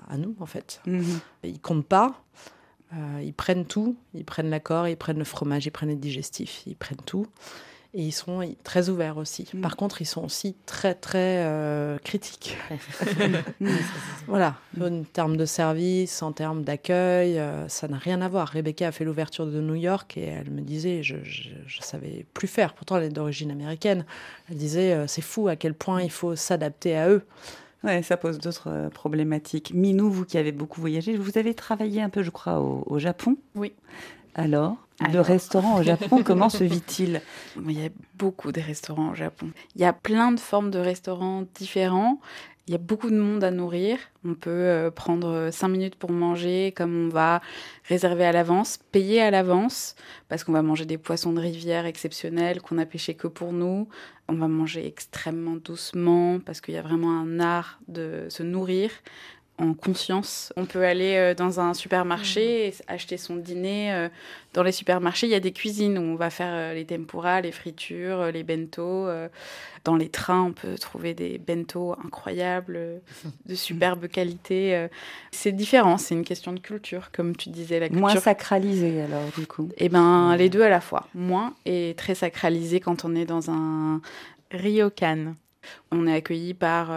à nous, en fait. Mhm. Ils comptent pas. Euh, ils prennent tout. Ils prennent l'accord, ils prennent le fromage, ils prennent les digestifs, ils prennent tout. Et ils sont très ouverts aussi. Mm. Par contre, ils sont aussi très, très euh, critiques. Mm. Voilà. En termes de service, en termes d'accueil, euh, ça n'a rien à voir. Rebecca a fait l'ouverture de New York et elle me disait, je, je savais plus faire. Pourtant, elle est d'origine américaine. Elle disait, euh, c'est fou à quel point il faut s'adapter à eux. Ouais, ça pose d'autres problématiques. Minou, vous qui avez beaucoup voyagé, vous avez travaillé un peu, je crois, au, au Japon. Oui. Alors, le Alors. restaurant au Japon, comment se vit-il? Il y a beaucoup de restaurants au Japon. Il y a plein de formes de restaurants différents. Il y a beaucoup de monde à nourrir. On peut euh, prendre cinq minutes pour manger, comme on va réserver à l'avance, payer à l'avance, parce qu'on va manger des poissons de rivière exceptionnels qu'on a pêchés que pour nous. On va manger extrêmement doucement, parce qu'il y a vraiment un art de se nourrir en conscience. On peut aller euh, dans un supermarché et acheter son dîner. euh, Dans les supermarchés, il y a des cuisines où on va faire euh, les tempura, les fritures, les bento. Dans les trains, on peut trouver des bento incroyables, de superbe qualité. C'est différent, c'est une question de culture, comme tu disais, la culture. Moins sacralisé, alors, du coup. Eh ben, les deux à la fois. Moins et très sacralisé quand on est dans un ryokan. On est accueilli par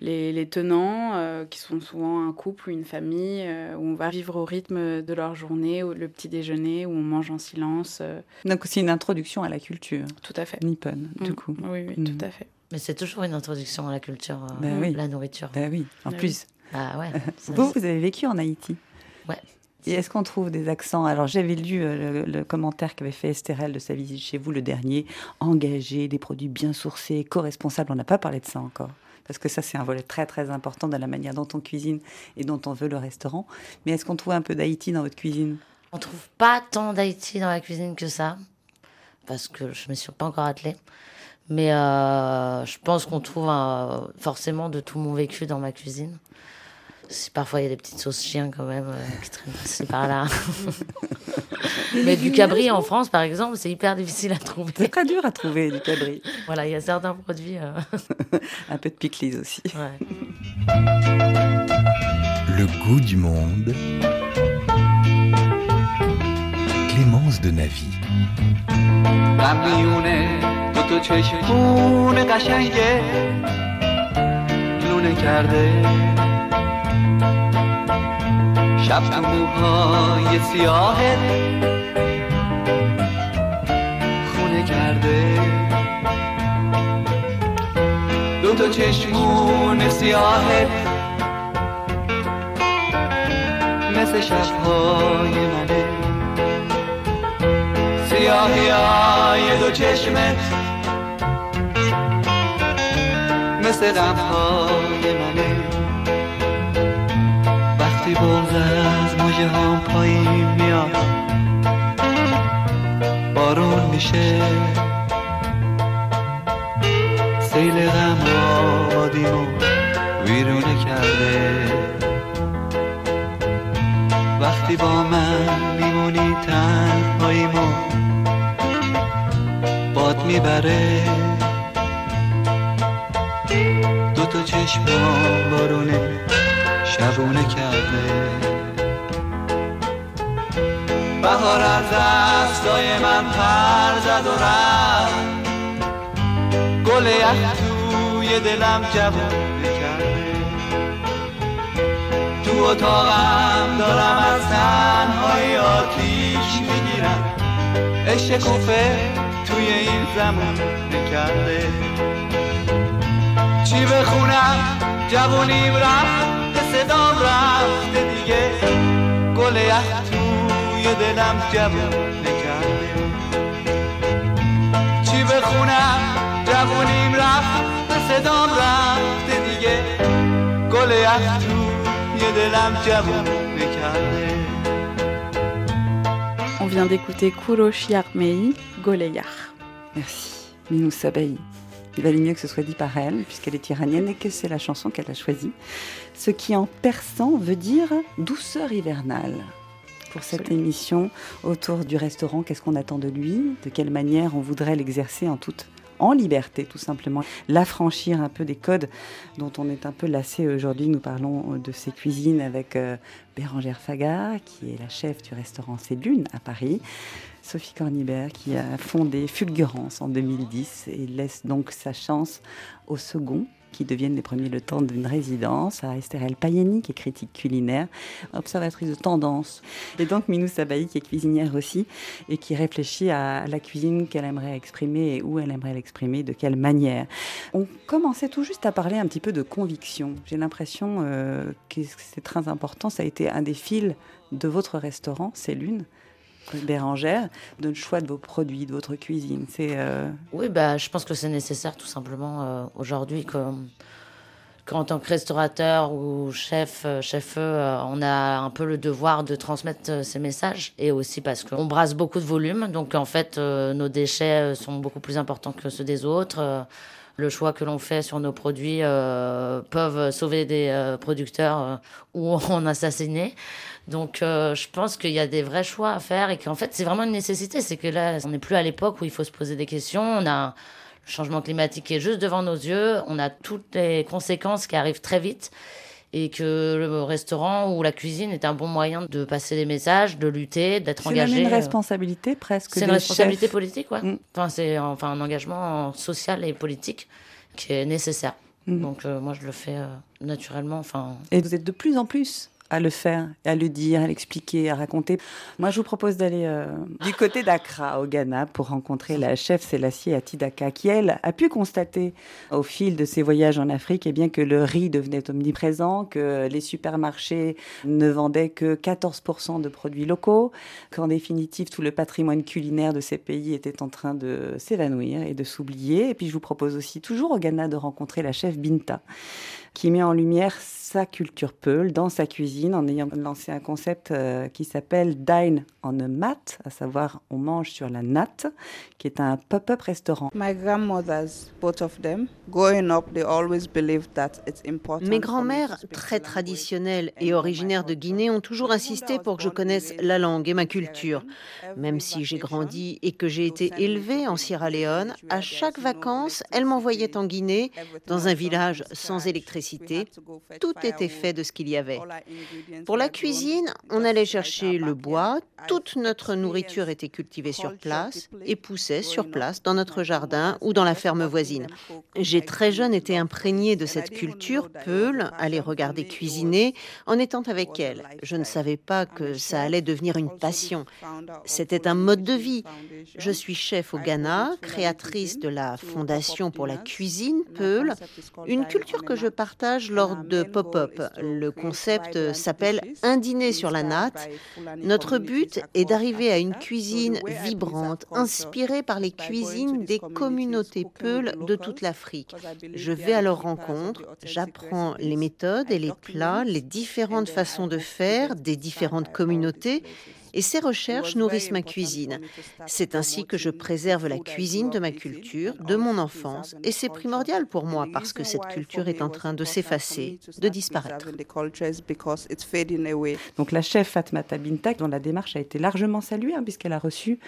les, les tenants, euh, qui sont souvent un couple ou une famille, euh, où on va vivre au rythme de leur journée, ou le petit déjeuner, où on mange en silence. euh, Donc, c'est une introduction à la culture tout à fait. nippone, du Mm. coup. Oui, oui, Mhm. tout à fait. Mais c'est toujours une introduction à la culture, euh, Ben oui. la nourriture. Ben oui, en Ben plus. Bah ouais. ça, Vous, vous avez vécu en Haïti Ouais. Et est-ce qu'on trouve des accents? Alors, j'avais lu euh, le, le commentaire qu'avait fait Estérel de sa visite chez vous, le dernier. Engagé, des produits bien sourcés, co-responsables. On n'a pas parlé de ça encore. Parce que ça, c'est un volet très, très important dans la manière dont on cuisine et dont on veut le restaurant. Mais est-ce qu'on trouve un peu d'Haïti dans votre cuisine? On trouve pas tant d'Haïti dans la cuisine que ça, parce que je me suis pas encore attelée. Mais euh, je pense qu'on trouve forcément de tout mon vécu dans ma cuisine. Si parfois il y a des petites sauces chiens quand même euh, qui traînent par là. Mais du cabri en France, par exemple, c'est hyper difficile à C'est trouver. très dur à trouver du cabri. Voilà, il y a certains produits. euh, Un peu de pickles aussi. ouais. Le goût du monde. Clémence de Navy. شب تو موهای سیاهت خونه کرده. دو تا چشمون سیاهت مثل شبهای منه سیاهی های دو چشمت مثل غمهای بغز از موجه هم پایین میاد. بارون میشه. سیل غم آبادیمو ویرونه کرده. وقتی با من میمونی تنهاییمو باد می‌بره. دو تا چشمام بارونه. بهار از دستای من پر زد و رفت. گل یخ توی دلم جوونه کرده تو اتاقم دارم از تنهای آتیش می‌گیرم. عشق توی این زمان نکرده چی بخونم؟ جوونیم رفت صدام رفته دیگه. گل یخ توی دلم جوون نکرده چی بخونم جوونیم رفت به صدام رفته دیگه گل یخ توی دلم جوون نکرده On vient d'écouter Kuroshi Armei, Goleyar. Merci. Minou Sabahi. Il valait mieux que ce soit dit par elle, puisqu'elle est iranienne et que c'est la chanson qu'elle a choisie. Ce qui en persan veut dire douceur hivernale. Pour cette Absolument. émission autour du restaurant, qu'est-ce qu'on attend de lui? De quelle manière on voudrait l'exercer en toute en liberté, tout simplement? L'affranchir un peu des codes dont on est un peu lassé aujourd'hui. Nous parlons de ses cuisines avec euh, Bérangère Faga, qui est la chef du restaurant C'est Lune à Paris. Sophie Cornibert, qui a fondé Fulgurance en 2010 et laisse donc sa chance au second qui deviennent les premiers le temps d'une résidence, à Estherelle Payeni, qui est critique culinaire, observatrice de tendance. Et donc Minou Sabahi, qui est cuisinière aussi, et qui réfléchit à la cuisine qu'elle aimerait exprimer et où elle aimerait l'exprimer, de quelle manière. On commençait tout juste à parler un petit peu de conviction. J'ai l'impression euh, que c'est très important, ça a été un des fils de votre restaurant, c'est l'une. Bérangère, de le choix de vos produits, de votre cuisine. C'est euh, Oui, bah, je pense que c'est nécessaire tout simplement euh, aujourd'hui que- qu'en tant que restaurateur ou chef, euh, chef on a un peu le devoir de transmettre euh, ces messages et aussi parce qu'on brasse beaucoup de volume, donc en fait euh, nos déchets euh, sont beaucoup plus importants que ceux des autres. Le choix que l'on fait sur nos produits euh, peuvent sauver des euh, producteurs euh, ou en assassiner. Donc euh, je pense qu'il y a des vrais choix à faire et qu'en fait c'est vraiment une nécessité. C'est que là on n'est plus à l'époque où il faut se poser des questions. On a le changement climatique qui est juste devant nos yeux. On a toutes les conséquences qui arrivent très vite et que le restaurant ou la cuisine est un bon moyen de passer des messages, de lutter, d'être c'est engagé. une euh, responsabilité presque. c'est une responsabilité chefs. politique, ouais. Mm. Enfin, c'est enfin un engagement social et politique qui est nécessaire. Mm. Donc euh, moi je le fais euh, naturellement. Enfin, Et vous êtes de plus en plus à le faire, à le dire, à l'expliquer, à raconter. Moi, je vous propose d'aller euh, du côté d'Accra, au Ghana, pour rencontrer la chef Selassie Atidaka, qui, elle, a pu constater au fil de ses voyages en Afrique eh bien, que le riz devenait omniprésent, que les supermarchés ne vendaient que 14% de produits locaux, qu'en définitive, tout le patrimoine culinaire de ces pays était en train de s'évanouir et de s'oublier. Et puis, je vous propose aussi, toujours au Ghana, de rencontrer la chef Binta, qui met en lumière sa culture Peul dans sa cuisine en ayant lancé un concept euh, qui s'appelle Dine on a Mat, à savoir on mange sur la natte, qui est un pop-up restaurant. My grandmothers, both of them, growing up, they always believed that it's important. Mes grands-mères, très traditionnelles et originaires de. Guinée, ont toujours insisté pour que je connaisse la langue et ma culture. Même si j'ai grandi et que j'ai été élevée en Sierra Leone, à chaque vacances, elles m'envoyaient en Guinée, dans un village sans électricité. Tout était fait de ce qu'il y avait. Pour la cuisine, on allait chercher le bois, toute notre nourriture était cultivée sur place et poussait sur place dans notre jardin ou dans la ferme voisine. J'ai très jeune été imprégnée de cette culture Peul, les regarder cuisiner en étant avec elles. Je ne savais pas que ça allait devenir une passion. C'était un mode de vie. Je suis chef au Ghana, créatrice de la Fondation pour la cuisine Peul, une culture que je partage lors de pop-up. Le concept s'appelle Un dîner sur la natte. Notre but est d'arriver à une cuisine vibrante, inspirée par les cuisines des communautés Peul de toute l'Afrique. Je vais à leur rencontre, j'apprends les méthodes et les plats, les différentes façons de faire des différentes communautés Et ces recherches nourrissent ma cuisine. C'est ainsi que je préserve la cuisine de ma culture, de mon enfance, et c'est primordial pour moi parce que cette culture est en train de s'effacer, de disparaître. Donc la chef Fatmata Bintak, dont la démarche a été largement saluée, hein, puisqu'elle a reçu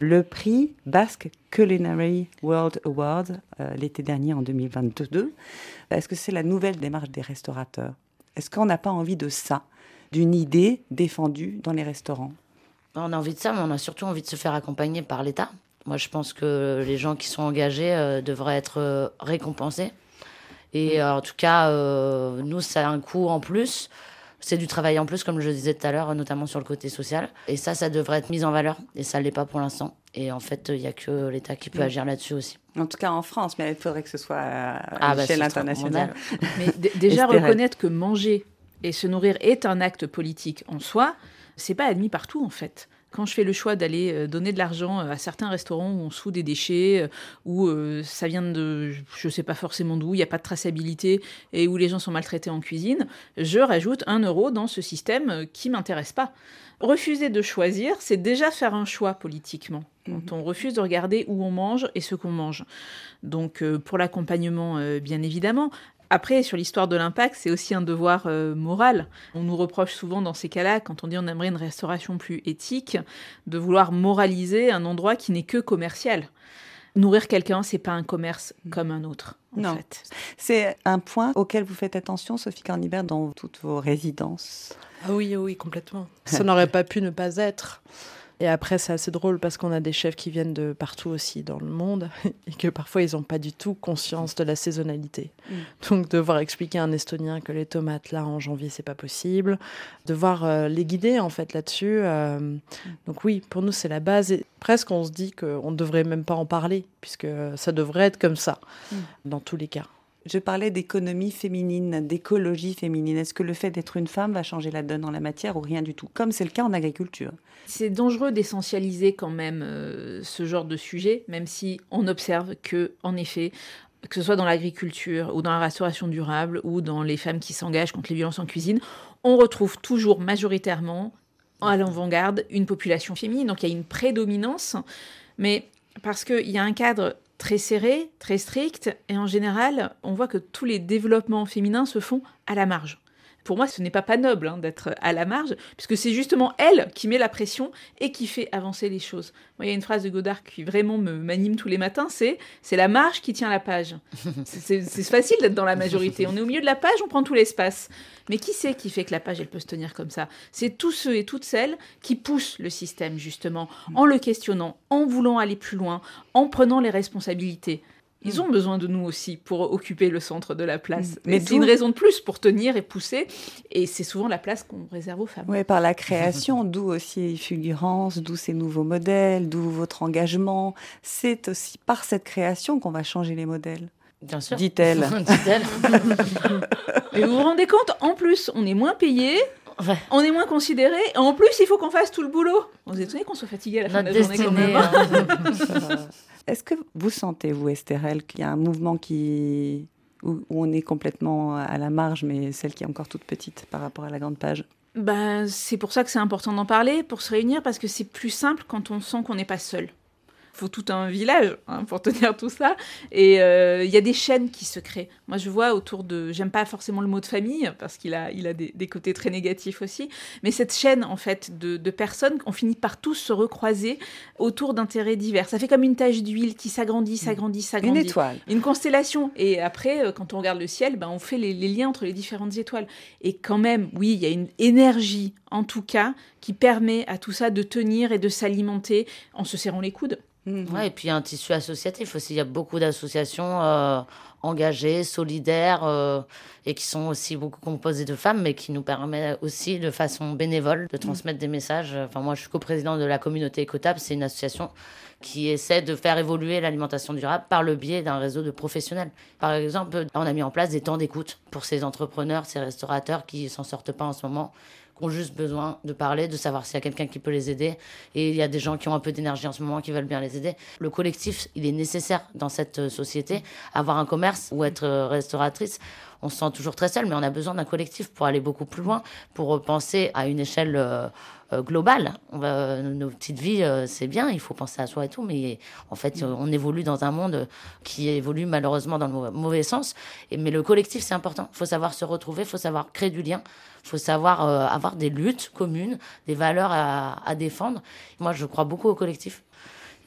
le prix Basque Culinary World Award euh, l'été dernier en 2022. Est-ce que c'est la nouvelle démarche des restaurateurs? Est-ce qu'on n'a pas envie de ça, d'une idée défendue dans les restaurants? On a envie de ça, mais on a surtout envie de se faire accompagner par l'État. Moi, je pense que les gens qui sont engagés euh, devraient être euh, récompensés. Et euh, en tout cas, euh, nous, ça a un coût en plus. C'est du travail en plus, comme je disais tout à l'heure, notamment sur le côté social. Et ça, ça devrait être mis en valeur. Et ça ne l'est pas pour l'instant. Et en fait, il n'y a que l'État qui peut Mm. agir là-dessus aussi. En tout cas en France, mais il faudrait que ce soit à Ah, bah, l'échelle ce sera internationale. Mais déjà Espérez. reconnaître que manger et se nourrir est un acte politique en soi, c'est pas admis partout en fait. Quand je fais le choix d'aller euh, donner de l'argent euh, à certains restaurants où on soude des déchets, euh, où ça vient de je sais pas forcément d'où, il n'y a pas de traçabilité et où les gens sont maltraités en cuisine, je rajoute un euro dans ce système qui m'intéresse pas. Refuser de choisir, c'est déjà faire un choix politiquement. Quand on refuse de regarder où on mange et ce qu'on mange. Donc euh, pour l'accompagnement, euh, bien évidemment. Après, sur l'histoire de l'impact, c'est aussi un devoir euh, moral. On nous reproche souvent dans ces cas-là, quand on dit on aimerait une restauration plus éthique, de vouloir moraliser un endroit qui n'est que commercial. Nourrir quelqu'un, c'est pas un commerce comme un autre. En Non. fait. C'est un point auquel vous faites attention, Sophie Cornibert, dans toutes vos résidences? Ah oui, oui, complètement. Ça n'aurait pas pu ne pas être. Et après, c'est assez drôle parce qu'on a des chefs qui viennent de partout aussi dans le monde et que parfois ils n'ont pas du tout conscience de la saisonnalité. Mm. Donc, devoir expliquer à un Estonien que les tomates là en janvier c'est pas possible, devoir euh, les guider en fait là-dessus. euh, Donc oui, pour nous c'est la base. Et presque on se dit qu'on ne devrait même pas en parler puisque ça devrait être comme ça Mm. dans tous les cas. Je parlais d'économie féminine, d'écologie féminine. Est-ce que le fait d'être une femme va changer la donne en la matière ou rien du tout Comme c'est le cas en agriculture? C'est dangereux d'essentialiser quand même euh, ce genre de sujet, même si on observe que, en effet, que ce soit dans l'agriculture ou dans la restauration durable ou dans les femmes qui s'engagent contre les violences en cuisine, on retrouve toujours majoritairement à l'avant-garde une population féminine. Donc il y a une prédominance, mais parce qu'il y a un cadre très serré, très strict, et en général, on voit que tous les développements féminins se font à la marge. Pour moi, ce n'est pas pas noble hein, d'être à la marge, puisque c'est justement elle qui met la pression et qui fait avancer les choses. Moi, il y a une phrase de Godard qui vraiment me m'anime tous les matins, c'est c'est la marge qui tient la page. C'est facile d'être dans la majorité. On est au milieu de la page, on prend tout l'espace. Mais qui c'est qui fait que la page elle peut se tenir comme ça? C'est tous ceux et toutes celles qui poussent le système justement en le questionnant, en voulant aller plus loin, en prenant les responsabilités. Ils ont besoin de nous aussi pour occuper le centre de la place. Mm. Mais c'est une raison de plus pour tenir et pousser. Et c'est souvent la place qu'on réserve aux femmes. Oui, par la création, d'où aussi Fulgurance, d'où ces nouveaux modèles, d'où votre engagement. C'est aussi par cette création qu'on va changer les modèles. Bien sûr. Dit-elle. Dit-elle. Et vous vous rendez compte, en plus, on est moins payé, on est moins considéré, et en plus, il faut qu'on fasse tout le boulot. Vous êtes étonné qu'on soit fatigué à la fin de la journée quand même. Est-ce que vous sentez, vous, Estherelle, qu'il y a un mouvement qui où on est complètement à la marge, mais celle qui est encore toute petite par rapport à la grande page? Ben, c'est pour ça que c'est important d'en parler, pour se réunir, parce que c'est plus simple quand on sent qu'on n'est pas seul. Il faut tout un village hein, pour tenir tout ça. Et euh, il y a des chaînes qui se créent. Moi, je vois autour de... J'aime pas forcément le mot de famille, parce qu'il a, il a des, des côtés très négatifs aussi. Mais cette chaîne, en fait, de, de personnes, on finit par tous se recroiser autour d'intérêts divers. Ça fait comme une tache d'huile qui s'agrandit, s'agrandit, Une s'agrandit. étoile. Une constellation. Et après, euh, quand on regarde le ciel, ben, on fait les, les liens entre les différentes étoiles. Et quand même, oui, il y a une énergie, en tout cas, qui permet à tout ça de tenir et de s'alimenter en se serrant les coudes. Mhm. Ouais, et puis il y a un tissu associatif aussi. Il y a beaucoup d'associations euh, engagées, solidaires, euh, et qui sont aussi beaucoup composées de femmes, mais qui nous permettent aussi de façon bénévole de transmettre des messages. Enfin, moi, je suis coprésidente de la communauté Écotable. C'est une association qui essaie de faire évoluer l'alimentation durable par le biais d'un réseau de professionnels. Par exemple, on a mis en place des temps d'écoute pour ces entrepreneurs, ces restaurateurs qui s'en sortent pas en ce moment qui ont juste besoin de parler, de savoir s'il y a quelqu'un qui peut les aider. Et il y a des gens qui ont un peu d'énergie en ce moment qui veulent bien les aider. Le collectif, il est nécessaire dans cette euh, société. Avoir un commerce ou être euh, restauratrice, on se sent toujours très seul, mais on a besoin d'un collectif pour aller beaucoup plus loin, pour penser à une échelle euh, euh, globale. On va, nos petites vies, euh, c'est bien, il faut penser à soi et tout, mais en fait, euh, on évolue dans un monde qui évolue malheureusement dans le mauvais, mauvais sens. Et, mais le collectif, c'est important. Il faut savoir se retrouver, il faut savoir créer du lien, il faut savoir euh, avoir des luttes communes, des valeurs à, à défendre. Moi, je crois beaucoup au collectif.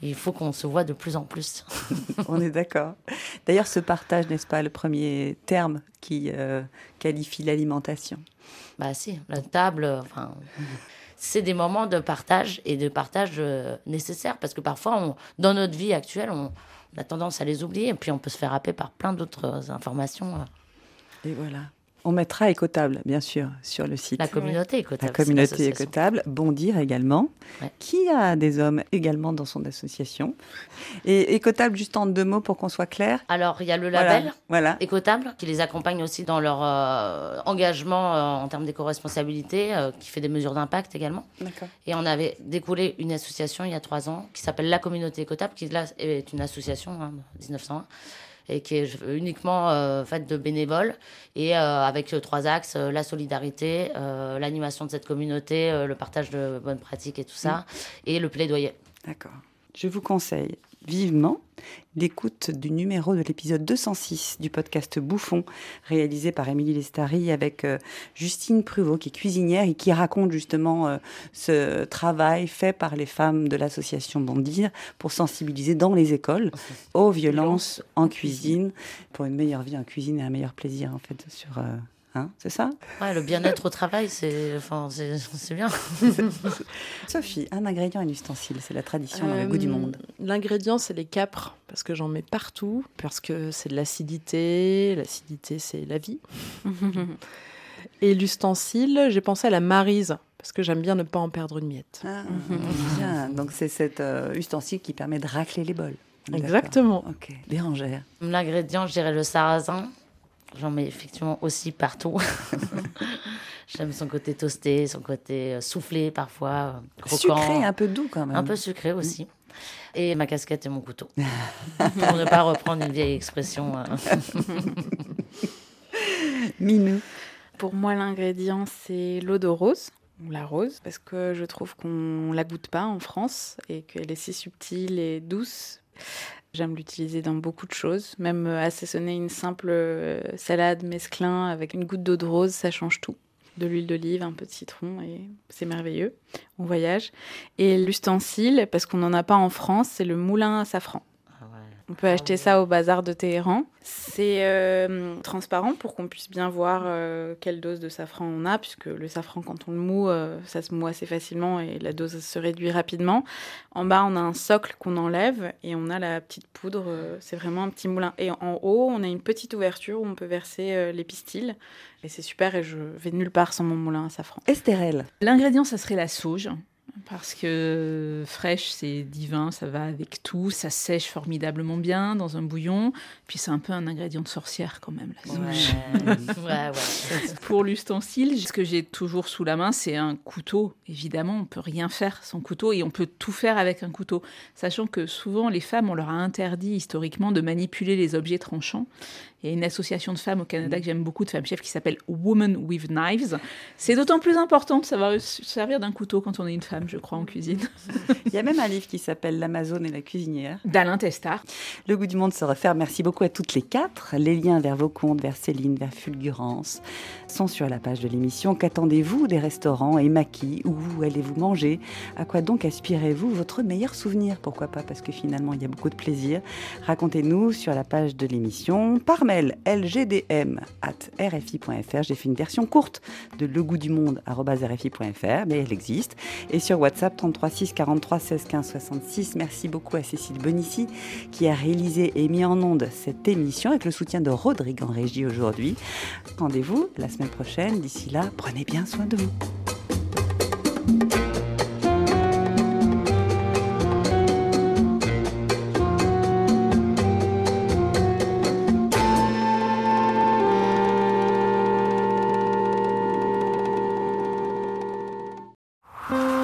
Il faut qu'on se voit de plus en plus. On est d'accord. D'ailleurs, ce partage, n'est-ce pas, le premier terme qui euh, qualifie l'alimentation? Bah si, la table, enfin, c'est des moments de partage et de partage euh, nécessaires parce que parfois, on, dans notre vie actuelle, on, on a tendance à les oublier et puis on peut se faire happer par plein d'autres informations. Et voilà. On mettra Écotable, bien sûr, sur le site. La communauté Écotable, La communauté. Écotable. Bondir également, Ouais. qui a des hommes également dans son association. Et Écotable, juste en deux mots pour qu'on soit clair. Alors, il y a le label voilà. Écotable qui les accompagne aussi dans leur euh, engagement euh, en termes d'éco-responsabilité, euh, qui fait des mesures d'impact également. Et on avait découlé une association il y a trois ans qui s'appelle La Communauté Écotable, qui là est une association hein, 1901 et qui est uniquement euh, faite de bénévoles et euh, avec euh, trois axes la solidarité, l'animation de cette communauté, le partage de bonnes pratiques et tout ça, et le plaidoyer. D'accord. Je vous conseille vivement l'écoute du numéro de l'épisode 206 du podcast Bouffon, réalisé par Émilie Lestari avec euh, Justine Pruvot, qui est cuisinière et qui raconte justement euh, ce travail fait par les femmes de l'association Bondir pour sensibiliser dans les écoles aux violences en cuisine, pour une meilleure vie en cuisine et un meilleur plaisir en fait sur... hein, c'est ça? Ouais, le bien-être au travail, c'est enfin, bien. Sophie, un ingrédient, un ustensile, c'est la tradition dans le goût du Euh, monde. L'ingrédient, c'est les capres, parce que j'en mets partout, parce que c'est de l'acidité. L'acidité, c'est la vie. Et l'ustensile, j'ai pensé à la marise, parce que j'aime bien ne pas en perdre une miette. Ah, bien. Donc c'est cet euh, ustensile qui permet de racler les bols. Exactement. Ok. Bérangère. L'ingrédient, je dirais le sarrasin. J'en mets effectivement aussi partout. J'aime son côté toasté, son côté euh, soufflé parfois, euh, croquant. Sucré, un peu doux quand même. Un peu sucré aussi. Et ma casquette et mon couteau. Pour ne pas reprendre une vieille expression. euh. Minou. Pour moi, l'ingrédient, c'est l'eau de rose, ou la rose, parce que je trouve qu'on la goûte pas en France et qu'elle est si subtile et douce. J'aime l'utiliser dans beaucoup de choses, même euh, assaisonner une simple euh, salade mesclin avec une goutte d'eau de rose, ça change tout. De l'huile d'olive, un peu de citron, et c'est merveilleux. On voyage. Et l'ustensile, parce qu'on n'en a pas en France, c'est le moulin à safran. On peut acheter ça au bazar de Téhéran. C'est euh, transparent pour qu'on puisse bien voir euh, quelle dose de safran on a, puisque le safran, quand on le moue, euh, ça se moue assez facilement et la dose se réduit rapidement. En bas, on a un socle qu'on enlève et on a la petite poudre. euh, c'est vraiment un petit moulin. Et en haut, on a une petite ouverture où on peut verser euh, les pistils. Et c'est super et je vais nulle part sans mon moulin à safran. Estérel. L'ingrédient, ça serait la sauge. Parce que fraîche, c'est divin, ça va avec tout, ça sèche formidablement bien dans un bouillon. Puis c'est un peu un ingrédient de sorcière quand même, la sauge. Ouais, ouais, ouais. Pour l'ustensile, ce que j'ai toujours sous la main, c'est un couteau. Évidemment, on peut rien faire sans couteau et on peut tout faire avec un couteau. Sachant que souvent, les femmes, on leur a interdit historiquement de manipuler les objets tranchants. Il y a une association de femmes au Canada que j'aime beaucoup, de femmes chefs, qui s'appelle Women with Knives. C'est d'autant plus important de savoir se servir d'un couteau quand on est une femme, je crois, en cuisine. Il y a même un livre qui s'appelle L'Amazone et la cuisinière. D'Alain Testard. Le goût du monde se refaire. Merci beaucoup à toutes les quatre. Les liens vers vos comptes, vers Céline, vers Fulgurance, sont sur la page de l'émission. Qu'attendez-vous des restaurants et maquis Où allez-vous manger? À quoi donc aspirez-vous Votre meilleur souvenir? Pourquoi pas? Parce que finalement, il y a beaucoup de plaisir. Racontez-nous sur la page de l'émission par mail lgdm at rfi.fr. J'ai fait une version courte de legoûtdumonde.rfi.fr, mais elle existe. Et sur WhatsApp 33 6 43 16 15 66. Merci beaucoup à Cécile Bonissi qui a réalisé et mis en onde cette émission avec le soutien de Rodrigue en régie aujourd'hui. Rendez-vous la semaine prochaine. D'ici là, prenez bien soin de vous.